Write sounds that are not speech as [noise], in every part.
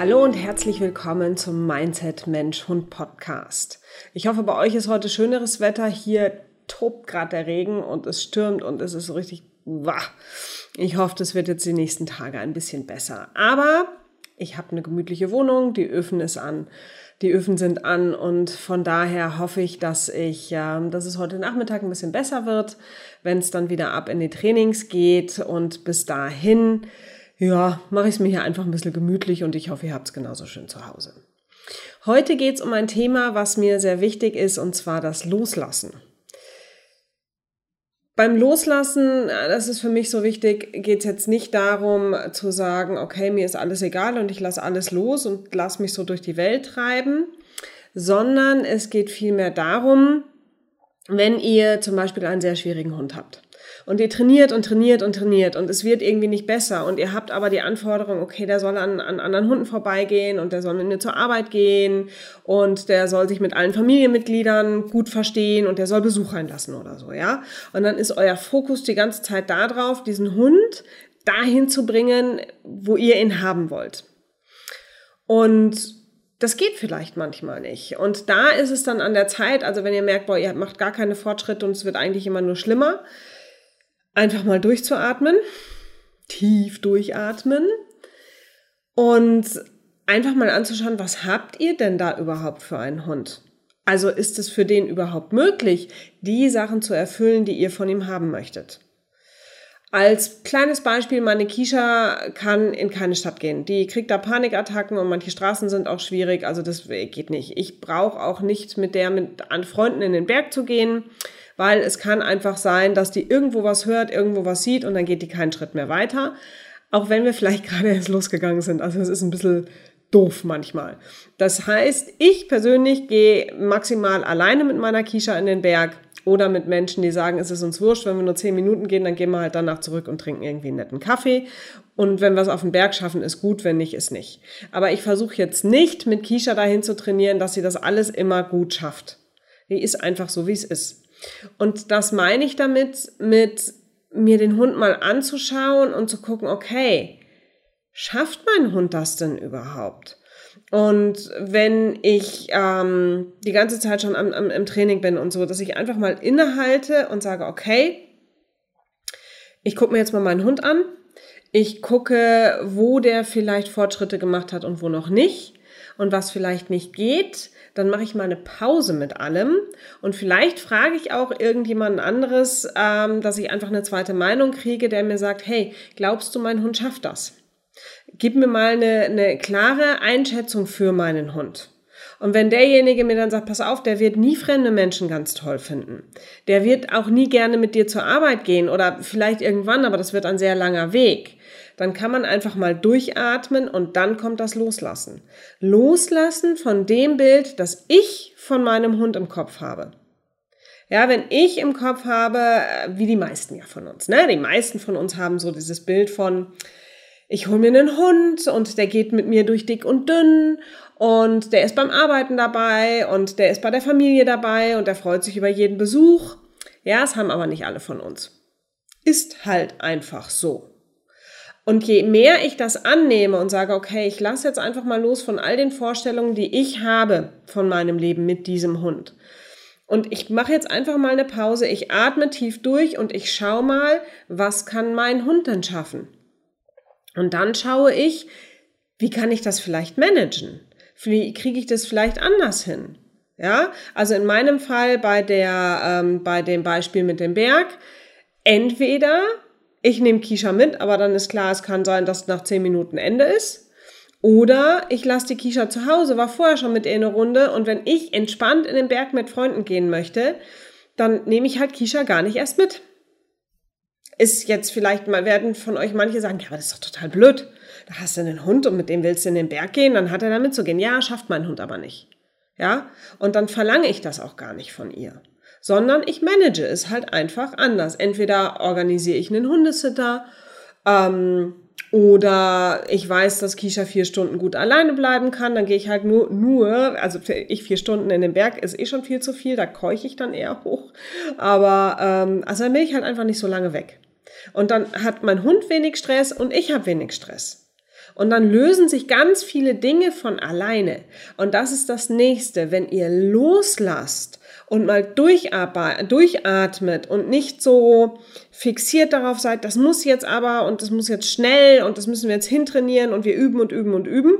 Hallo und herzlich willkommen zum Mindset Mensch Hund Podcast. Ich hoffe, bei euch ist heute schöneres Wetter. Hier tobt gerade der Regen und es stürmt und es ist so richtig wach. Ich hoffe, das wird jetzt die nächsten Tage ein bisschen besser. Aber ich habe eine gemütliche Wohnung, die Öfen ist an. Die Öfen sind an und von daher hoffe ich, dass ich, äh, dass es heute Nachmittag ein bisschen besser wird, wenn es dann wieder ab in die Trainings geht und bis dahin ja, mache ich es mir hier einfach ein bisschen gemütlich und ich hoffe, ihr habt es genauso schön zu Hause. Heute geht es um ein Thema, was mir sehr wichtig ist, und zwar das Loslassen. Beim Loslassen, das ist für mich so wichtig, geht es jetzt nicht darum zu sagen, okay, mir ist alles egal und ich lasse alles los und lasse mich so durch die Welt treiben, sondern es geht vielmehr darum, wenn ihr zum Beispiel einen sehr schwierigen Hund habt und ihr trainiert und trainiert und trainiert und es wird irgendwie nicht besser und ihr habt aber die Anforderung, okay, der soll an, an anderen Hunden vorbeigehen und der soll mit mir zur Arbeit gehen und der soll sich mit allen Familienmitgliedern gut verstehen und der soll Besuch einlassen oder so, ja. Und dann ist euer Fokus die ganze Zeit darauf, diesen Hund dahin zu bringen, wo ihr ihn haben wollt. Und das geht vielleicht manchmal nicht. Und da ist es dann an der Zeit, also wenn ihr merkt, boah, ihr macht gar keine Fortschritte und es wird eigentlich immer nur schlimmer, einfach mal durchzuatmen, tief durchatmen und einfach mal anzuschauen, was habt ihr denn da überhaupt für einen Hund? Also ist es für den überhaupt möglich, die Sachen zu erfüllen, die ihr von ihm haben möchtet? Als kleines Beispiel, meine Kisha kann in keine Stadt gehen. Die kriegt da Panikattacken und manche Straßen sind auch schwierig, also das geht nicht. Ich brauche auch nicht mit der mit an Freunden in den Berg zu gehen weil es kann einfach sein, dass die irgendwo was hört, irgendwo was sieht und dann geht die keinen Schritt mehr weiter. Auch wenn wir vielleicht [laughs] gerade erst losgegangen sind. Also es ist ein bisschen doof manchmal. Das heißt, ich persönlich gehe maximal alleine mit meiner Kisha in den Berg oder mit Menschen, die sagen, es ist uns wurscht, wenn wir nur zehn Minuten gehen, dann gehen wir halt danach zurück und trinken irgendwie einen netten Kaffee. Und wenn wir es auf den Berg schaffen, ist gut, wenn nicht, ist nicht. Aber ich versuche jetzt nicht mit Kisha dahin zu trainieren, dass sie das alles immer gut schafft. Die ist einfach so, wie es ist. Und das meine ich damit, mit mir den Hund mal anzuschauen und zu gucken, okay, schafft mein Hund das denn überhaupt? Und wenn ich ähm, die ganze Zeit schon am, am, im Training bin und so, dass ich einfach mal innehalte und sage, okay, ich gucke mir jetzt mal meinen Hund an. Ich gucke, wo der vielleicht Fortschritte gemacht hat und wo noch nicht und was vielleicht nicht geht dann mache ich mal eine Pause mit allem und vielleicht frage ich auch irgendjemand anderes, ähm, dass ich einfach eine zweite Meinung kriege, der mir sagt, hey, glaubst du, mein Hund schafft das? Gib mir mal eine, eine klare Einschätzung für meinen Hund. Und wenn derjenige mir dann sagt, pass auf, der wird nie fremde Menschen ganz toll finden. Der wird auch nie gerne mit dir zur Arbeit gehen oder vielleicht irgendwann, aber das wird ein sehr langer Weg dann kann man einfach mal durchatmen und dann kommt das Loslassen. Loslassen von dem Bild, das ich von meinem Hund im Kopf habe. Ja, wenn ich im Kopf habe, äh, wie die meisten ja von uns, ne? Die meisten von uns haben so dieses Bild von, ich hole mir einen Hund und der geht mit mir durch dick und dünn und der ist beim Arbeiten dabei und der ist bei der Familie dabei und der freut sich über jeden Besuch. Ja, das haben aber nicht alle von uns. Ist halt einfach so. Und je mehr ich das annehme und sage, okay, ich lasse jetzt einfach mal los von all den Vorstellungen, die ich habe von meinem Leben mit diesem Hund. Und ich mache jetzt einfach mal eine Pause, ich atme tief durch und ich schaue mal, was kann mein Hund denn schaffen? Und dann schaue ich, wie kann ich das vielleicht managen? Wie kriege ich das vielleicht anders hin? Ja, also in meinem Fall bei der, ähm, bei dem Beispiel mit dem Berg, entweder ich nehme Kisha mit, aber dann ist klar, es kann sein, dass nach zehn Minuten Ende ist. Oder ich lasse die Kisha zu Hause, war vorher schon mit ihr eine Runde und wenn ich entspannt in den Berg mit Freunden gehen möchte, dann nehme ich halt Kisha gar nicht erst mit. Ist jetzt vielleicht mal, werden von euch manche sagen, ja, aber das ist doch total blöd. Da hast du einen Hund und mit dem willst du in den Berg gehen, dann hat er da mitzugehen. Ja, schafft mein Hund aber nicht. Ja, und dann verlange ich das auch gar nicht von ihr sondern ich manage es halt einfach anders. Entweder organisiere ich einen Hundesitter ähm, oder ich weiß, dass Kisha vier Stunden gut alleine bleiben kann, dann gehe ich halt nur, nur, also ich vier Stunden in den Berg ist eh schon viel zu viel, da keuche ich dann eher hoch. Aber ähm, also dann bin ich halt einfach nicht so lange weg. Und dann hat mein Hund wenig Stress und ich habe wenig Stress. Und dann lösen sich ganz viele Dinge von alleine. Und das ist das nächste. Wenn ihr loslasst und mal durchatmet und nicht so fixiert darauf seid, das muss jetzt aber und das muss jetzt schnell und das müssen wir jetzt hintrainieren und wir üben und üben und üben,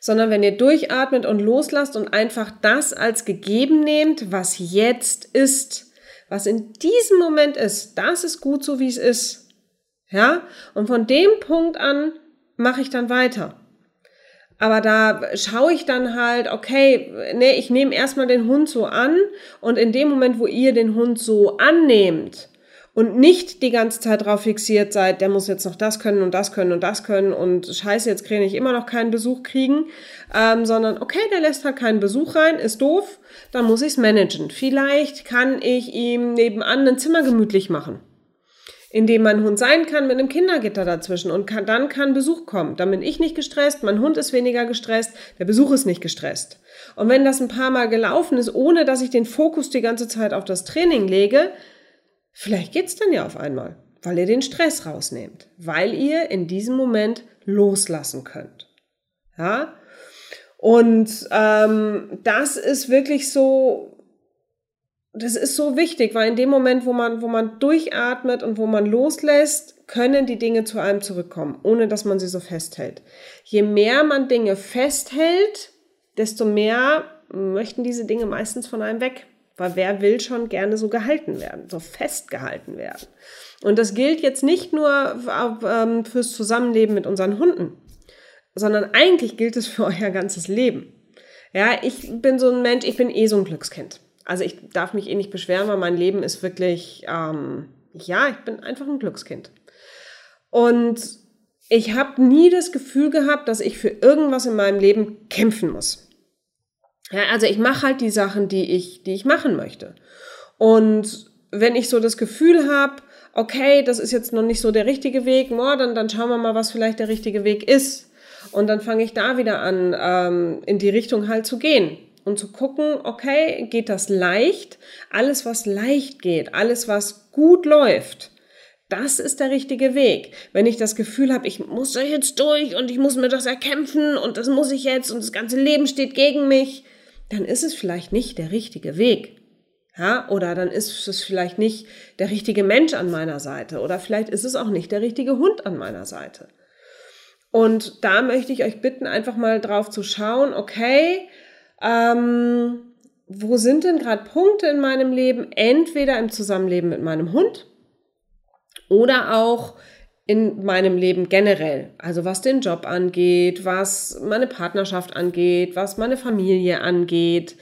sondern wenn ihr durchatmet und loslasst und einfach das als gegeben nehmt, was jetzt ist, was in diesem Moment ist, das ist gut so, wie es ist. Ja? Und von dem Punkt an mache ich dann weiter. Aber da schaue ich dann halt, okay, nee, ich nehme erstmal den Hund so an und in dem Moment, wo ihr den Hund so annehmt, und nicht die ganze Zeit drauf fixiert seid, der muss jetzt noch das können und das können und das können und scheiße, jetzt kann ich immer noch keinen Besuch kriegen, ähm, sondern okay, der lässt halt keinen Besuch rein, ist doof, dann muss ich es managen. Vielleicht kann ich ihm nebenan ein Zimmer gemütlich machen, in dem mein Hund sein kann mit einem Kindergitter dazwischen und kann, dann kann Besuch kommen. Dann bin ich nicht gestresst, mein Hund ist weniger gestresst, der Besuch ist nicht gestresst. Und wenn das ein paar Mal gelaufen ist, ohne dass ich den Fokus die ganze Zeit auf das Training lege, Vielleicht geht's dann ja auf einmal, weil ihr den Stress rausnehmt, weil ihr in diesem Moment loslassen könnt. Ja? Und ähm, das ist wirklich so, das ist so wichtig, weil in dem Moment, wo man, wo man durchatmet und wo man loslässt, können die Dinge zu einem zurückkommen, ohne dass man sie so festhält. Je mehr man Dinge festhält, desto mehr möchten diese Dinge meistens von einem weg. Weil wer will schon gerne so gehalten werden, so festgehalten werden? Und das gilt jetzt nicht nur ähm, fürs Zusammenleben mit unseren Hunden, sondern eigentlich gilt es für euer ganzes Leben. Ja, ich bin so ein Mensch, ich bin eh so ein Glückskind. Also ich darf mich eh nicht beschweren, weil mein Leben ist wirklich, ähm, ja, ich bin einfach ein Glückskind. Und ich habe nie das Gefühl gehabt, dass ich für irgendwas in meinem Leben kämpfen muss. Ja, also ich mache halt die Sachen, die ich, die ich machen möchte. Und wenn ich so das Gefühl habe, okay, das ist jetzt noch nicht so der richtige Weg, oh, dann, dann schauen wir mal, was vielleicht der richtige Weg ist. Und dann fange ich da wieder an, ähm, in die Richtung halt zu gehen und zu gucken, okay, geht das leicht? Alles, was leicht geht, alles, was gut läuft, das ist der richtige Weg. Wenn ich das Gefühl habe, ich muss da jetzt durch und ich muss mir das erkämpfen und das muss ich jetzt und das ganze Leben steht gegen mich, dann ist es vielleicht nicht der richtige Weg. Ja, oder dann ist es vielleicht nicht der richtige Mensch an meiner Seite oder vielleicht ist es auch nicht der richtige Hund an meiner Seite. Und da möchte ich euch bitten, einfach mal drauf zu schauen, okay, ähm, wo sind denn gerade Punkte in meinem Leben, entweder im Zusammenleben mit meinem Hund oder auch in meinem Leben generell. Also was den Job angeht, was meine Partnerschaft angeht, was meine Familie angeht.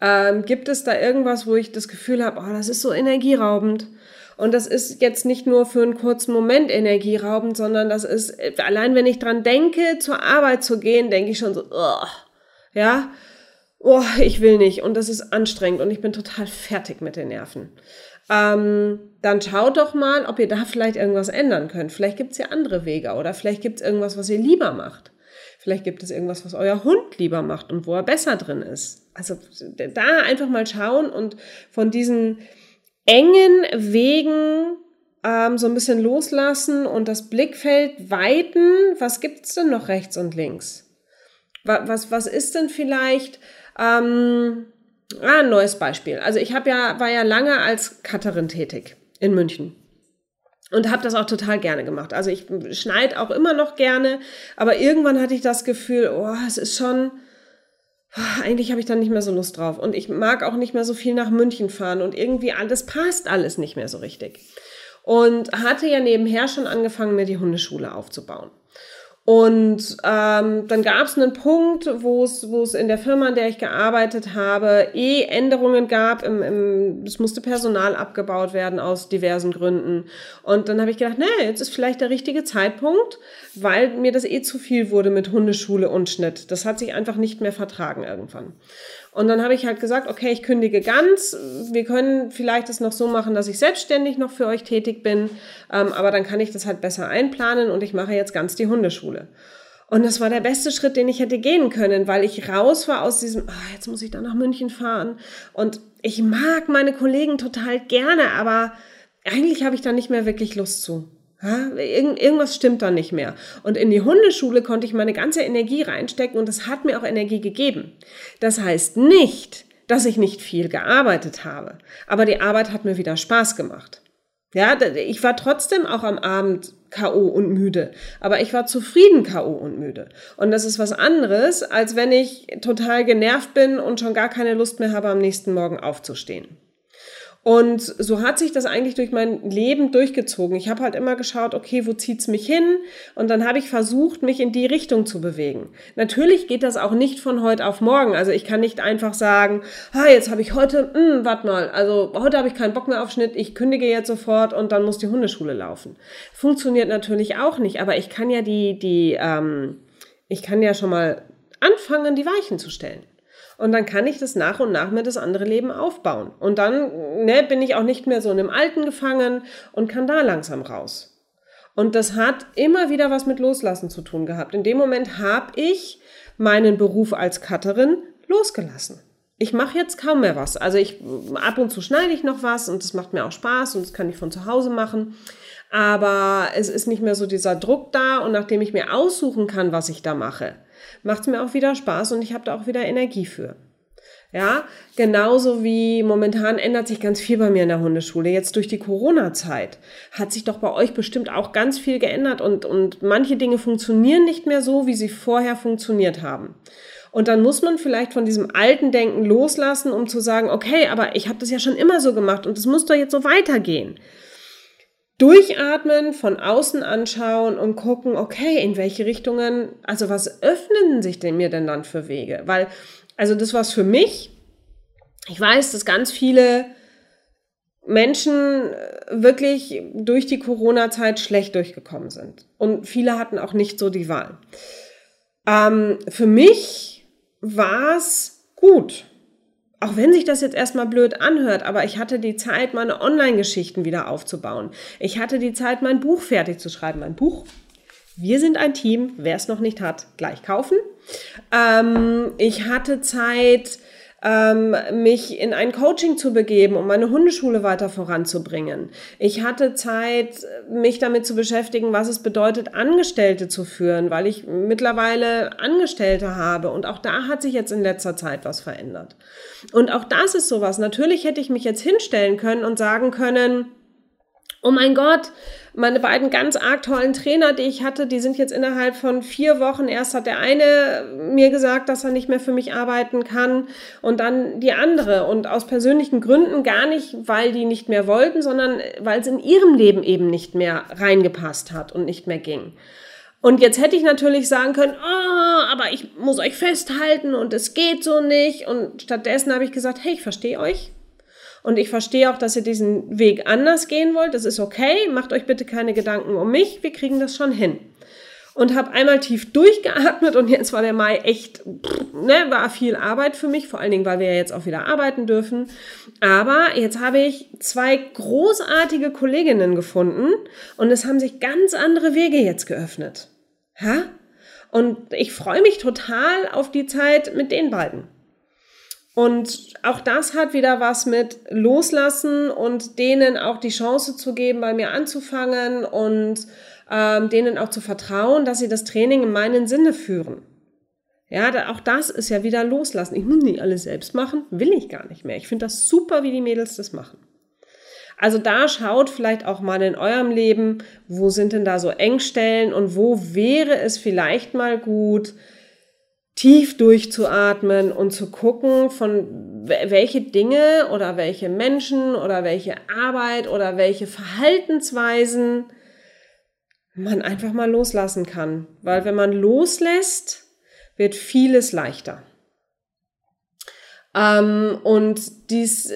Ähm, gibt es da irgendwas, wo ich das Gefühl habe, oh, das ist so energieraubend? Und das ist jetzt nicht nur für einen kurzen Moment energieraubend, sondern das ist, allein wenn ich dran denke, zur Arbeit zu gehen, denke ich schon so, oh, ja, oh, ich will nicht. Und das ist anstrengend und ich bin total fertig mit den Nerven ähm, dann schaut doch mal, ob ihr da vielleicht irgendwas ändern könnt. Vielleicht gibt es ja andere Wege oder vielleicht gibt es irgendwas, was ihr lieber macht. Vielleicht gibt es irgendwas, was euer Hund lieber macht und wo er besser drin ist. Also da einfach mal schauen und von diesen engen Wegen ähm, so ein bisschen loslassen und das Blickfeld weiten. Was gibt es denn noch rechts und links? Was, was, was ist denn vielleicht ähm, Ah, ein neues Beispiel. Also ich habe ja, war ja lange als Cutterin tätig in München. Und habe das auch total gerne gemacht. Also ich schneide auch immer noch gerne, aber irgendwann hatte ich das Gefühl, oh, es ist schon, oh, eigentlich habe ich dann nicht mehr so Lust drauf. Und ich mag auch nicht mehr so viel nach München fahren und irgendwie alles passt alles nicht mehr so richtig. Und hatte ja nebenher schon angefangen, mir die Hundeschule aufzubauen. Und ähm, dann gab es einen Punkt, wo es in der Firma, in der ich gearbeitet habe, eh Änderungen gab. Im, im, es musste Personal abgebaut werden aus diversen Gründen. Und dann habe ich gedacht, nee, jetzt ist vielleicht der richtige Zeitpunkt, weil mir das eh zu viel wurde mit Hundeschule und Schnitt. Das hat sich einfach nicht mehr vertragen irgendwann. Und dann habe ich halt gesagt, okay, ich kündige ganz. Wir können vielleicht das noch so machen, dass ich selbstständig noch für euch tätig bin. Ähm, aber dann kann ich das halt besser einplanen und ich mache jetzt ganz die Hundeschule. Und das war der beste Schritt, den ich hätte gehen können, weil ich raus war aus diesem, oh, jetzt muss ich da nach München fahren. Und ich mag meine Kollegen total gerne, aber eigentlich habe ich da nicht mehr wirklich Lust zu. irgendwas stimmt da nicht mehr. Und in die Hundeschule konnte ich meine ganze Energie reinstecken und das hat mir auch Energie gegeben. Das heißt nicht, dass ich nicht viel gearbeitet habe, aber die Arbeit hat mir wieder Spaß gemacht. Ja, ich war trotzdem auch am Abend K.O. und müde, aber ich war zufrieden K.O. und müde. Und das ist was anderes, als wenn ich total genervt bin und schon gar keine Lust mehr habe, am nächsten Morgen aufzustehen. Und so hat sich das eigentlich durch mein Leben durchgezogen. Ich habe halt immer geschaut, okay, wo zieht's mich hin? Und dann habe ich versucht, mich in die Richtung zu bewegen. Natürlich geht das auch nicht von heute auf morgen. Also ich kann nicht einfach sagen, ah, jetzt habe ich heute, hm, warte mal, also heute habe ich keinen Bock mehr auf Schnitt, ich kündige jetzt sofort und dann muss die Hundeschule laufen. Funktioniert natürlich auch nicht, aber ich kann ja die, die, ähm, ich kann ja schon mal anfangen, die Weichen zu stellen. Und dann kann ich das nach und nach mir das andere Leben aufbauen. Und dann ne, bin ich auch nicht mehr so in dem Alten gefangen und kann da langsam raus. Und das hat immer wieder was mit Loslassen zu tun gehabt. In dem Moment habe ich meinen Beruf als Cutterin losgelassen. Ich mache jetzt kaum mehr was. Also ich ab und zu schneide ich noch was und das macht mir auch Spaß und das kann ich von zu Hause machen. Aber es ist nicht mehr so dieser Druck da und nachdem ich mir aussuchen kann, was ich da mache, macht es mir auch wieder Spaß und ich habe da auch wieder Energie für. Ja, genauso wie momentan ändert sich ganz viel bei mir in der Hundeschule. Jetzt durch die Corona-Zeit hat sich doch bei euch bestimmt auch ganz viel geändert und, und manche Dinge funktionieren nicht mehr so, wie sie vorher funktioniert haben. Und dann muss man vielleicht von diesem alten Denken loslassen, um zu sagen, okay, aber ich habe das ja schon immer so gemacht und es muss doch jetzt so weitergehen. Durchatmen, von außen anschauen und gucken, okay, in welche Richtungen, also was öffnen sich denn mir denn dann für Wege? Weil, also das war's für mich. Ich weiß, dass ganz viele Menschen wirklich durch die Corona-Zeit schlecht durchgekommen sind. Und viele hatten auch nicht so die Wahl. Ähm, für mich war's gut auch wenn sich das jetzt erstmal blöd anhört, aber ich hatte die Zeit, meine Online-Geschichten wieder aufzubauen. Ich hatte die Zeit, mein Buch fertig zu schreiben. Mein Buch. Wir sind ein Team. Wer es noch nicht hat, gleich kaufen. Ähm, ich hatte Zeit, ähm, mich in ein Coaching zu begeben, um meine Hundeschule weiter voranzubringen. Ich hatte Zeit, mich damit zu beschäftigen, was es bedeutet, Angestellte zu führen, weil ich mittlerweile Angestellte habe. Und auch da hat sich jetzt in letzter Zeit was verändert. Und auch das ist sowas. Natürlich hätte ich mich jetzt hinstellen können und sagen können, oh mein Gott, meine beiden ganz arg tollen Trainer, die ich hatte, die sind jetzt innerhalb von vier Wochen. Erst hat der eine mir gesagt, dass er nicht mehr für mich arbeiten kann und dann die andere. Und aus persönlichen Gründen gar nicht, weil die nicht mehr wollten, sondern weil es in ihrem Leben eben nicht mehr reingepasst hat und nicht mehr ging. Und jetzt hätte ich natürlich sagen können, oh, aber ich muss euch festhalten und es geht so nicht. Und stattdessen habe ich gesagt, hey, ich verstehe euch. Und ich verstehe auch, dass ihr diesen Weg anders gehen wollt. Das ist okay. Macht euch bitte keine Gedanken um mich. Wir kriegen das schon hin. Und habe einmal tief durchgeatmet und jetzt war der Mai echt, ne, war viel Arbeit für mich, vor allen Dingen, weil wir ja jetzt auch wieder arbeiten dürfen. Aber jetzt habe ich zwei großartige Kolleginnen gefunden und es haben sich ganz andere Wege jetzt geöffnet. Ja? Und ich freue mich total auf die Zeit mit den beiden. Und auch das hat wieder was mit Loslassen und denen auch die Chance zu geben, bei mir anzufangen und ähm, denen auch zu vertrauen, dass sie das Training in meinen Sinne führen. Ja, auch das ist ja wieder Loslassen. Ich muss nicht alles selbst machen, will ich gar nicht mehr. Ich finde das super, wie die Mädels das machen. Also da schaut vielleicht auch mal in eurem Leben, wo sind denn da so Engstellen und wo wäre es vielleicht mal gut, tief durchzuatmen und zu gucken, von welche Dinge oder welche Menschen oder welche Arbeit oder welche Verhaltensweisen man einfach mal loslassen kann. Weil wenn man loslässt, wird vieles leichter. Ähm, und dies,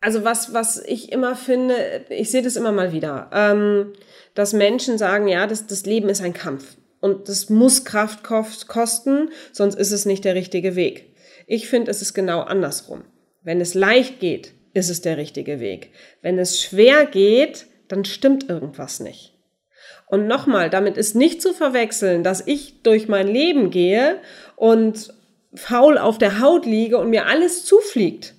also was, was ich immer finde, ich sehe das immer mal wieder, ähm, dass Menschen sagen, ja, das, das Leben ist ein Kampf. Und das muss Kraft kosten, sonst ist es nicht der richtige Weg. Ich finde, es ist genau andersrum. Wenn es leicht geht, ist es der richtige Weg. Wenn es schwer geht, dann stimmt irgendwas nicht. Und nochmal, damit ist nicht zu verwechseln, dass ich durch mein Leben gehe und faul auf der Haut liege und mir alles zufliegt.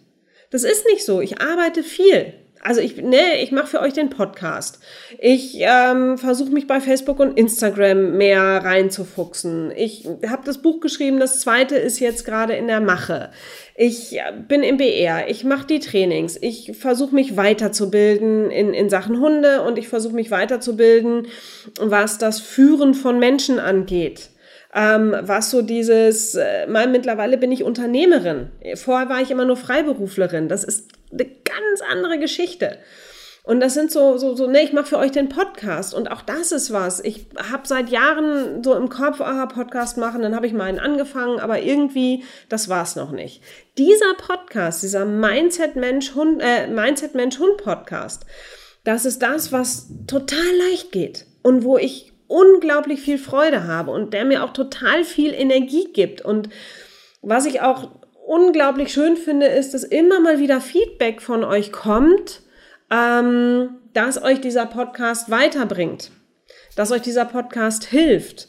Das ist nicht so. Ich arbeite viel. Also ich, ne, ich mache für euch den Podcast. Ich ähm, versuche mich bei Facebook und Instagram mehr reinzufuchsen. Ich habe das Buch geschrieben, das zweite ist jetzt gerade in der Mache. Ich bin im BR, ich mache die Trainings, ich versuche mich weiterzubilden in, in Sachen Hunde und ich versuche mich weiterzubilden, was das Führen von Menschen angeht ähm, was so dieses, äh, mal mittlerweile bin ich Unternehmerin. Vorher war ich immer nur Freiberuflerin. Das ist ganz andere Geschichte. Und das sind so, so, so, ne, ich mache für euch den Podcast und auch das ist was. Ich habe seit Jahren so im Kopf, ah, Podcast machen, dann habe ich mal einen angefangen, aber irgendwie, das war's noch nicht. Dieser Podcast, dieser Mindset Mensch Hund, äh, Mindset Mensch Hund Podcast, das ist das, was total leicht geht und wo ich unglaublich viel Freude habe und der mir auch total viel Energie gibt. Und was ich auch unglaublich schön finde, ist, dass immer mal wieder Feedback von euch kommt, ähm, dass euch dieser Podcast weiterbringt, dass euch dieser Podcast hilft.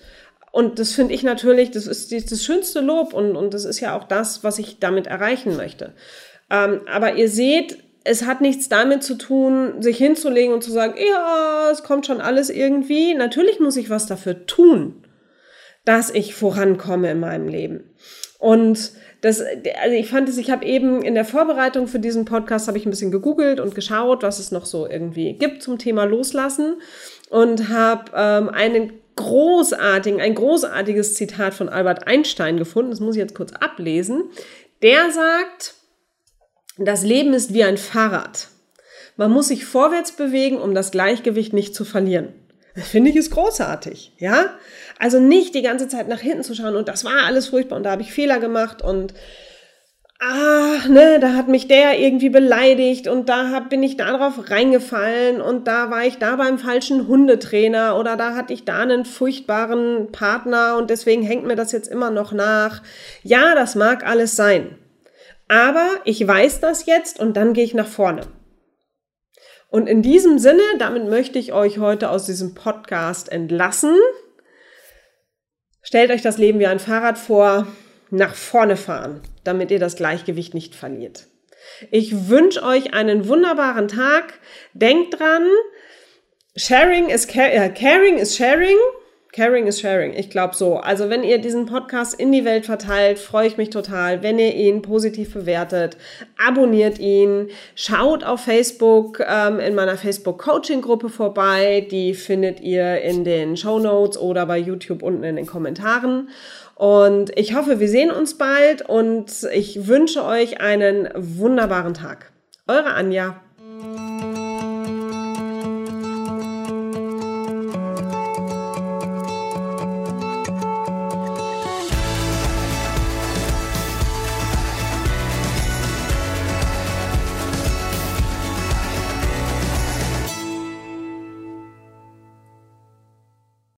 Und das finde ich natürlich, das ist das schönste Lob und, und das ist ja auch das, was ich damit erreichen möchte. Ähm, aber ihr seht, es hat nichts damit zu tun, sich hinzulegen und zu sagen, ja, es kommt schon alles irgendwie. Natürlich muss ich was dafür tun, dass ich vorankomme in meinem Leben. Und das, also ich fand es, ich habe eben in der Vorbereitung für diesen Podcast habe ich ein bisschen gegoogelt und geschaut, was es noch so irgendwie gibt zum Thema Loslassen und habe ähm, einen großartigen, ein großartiges Zitat von Albert Einstein gefunden. Das muss ich jetzt kurz ablesen. Der sagt, das Leben ist wie ein Fahrrad. Man muss sich vorwärts bewegen, um das Gleichgewicht nicht zu verlieren. Das finde ich ist großartig, ja? Also nicht die ganze Zeit nach hinten zu schauen und das war alles furchtbar und da habe ich Fehler gemacht und ah, ne, da hat mich der irgendwie beleidigt und da hab, bin ich da drauf reingefallen und da war ich da beim falschen Hundetrainer oder da hatte ich da einen furchtbaren Partner und deswegen hängt mir das jetzt immer noch nach. Ja, das mag alles sein. Aber ich weiß das jetzt und dann gehe ich nach vorne. Und in diesem Sinne, damit möchte ich euch heute aus diesem Podcast entlassen. Stellt euch das Leben wie ein Fahrrad vor, nach vorne fahren, damit ihr das Gleichgewicht nicht verliert. Ich wünsche euch einen wunderbaren Tag. Denkt dran, sharing is äh, caring is sharing. Caring is sharing. Ich glaube so. Also wenn ihr diesen Podcast in die Welt verteilt, freue ich mich total. Wenn ihr ihn positiv bewertet, abonniert ihn, schaut auf Facebook ähm, in meiner Facebook Coaching Gruppe vorbei. Die findet ihr in den Show Notes oder bei YouTube unten in den Kommentaren. Und ich hoffe, wir sehen uns bald und ich wünsche euch einen wunderbaren Tag. Eure Anja.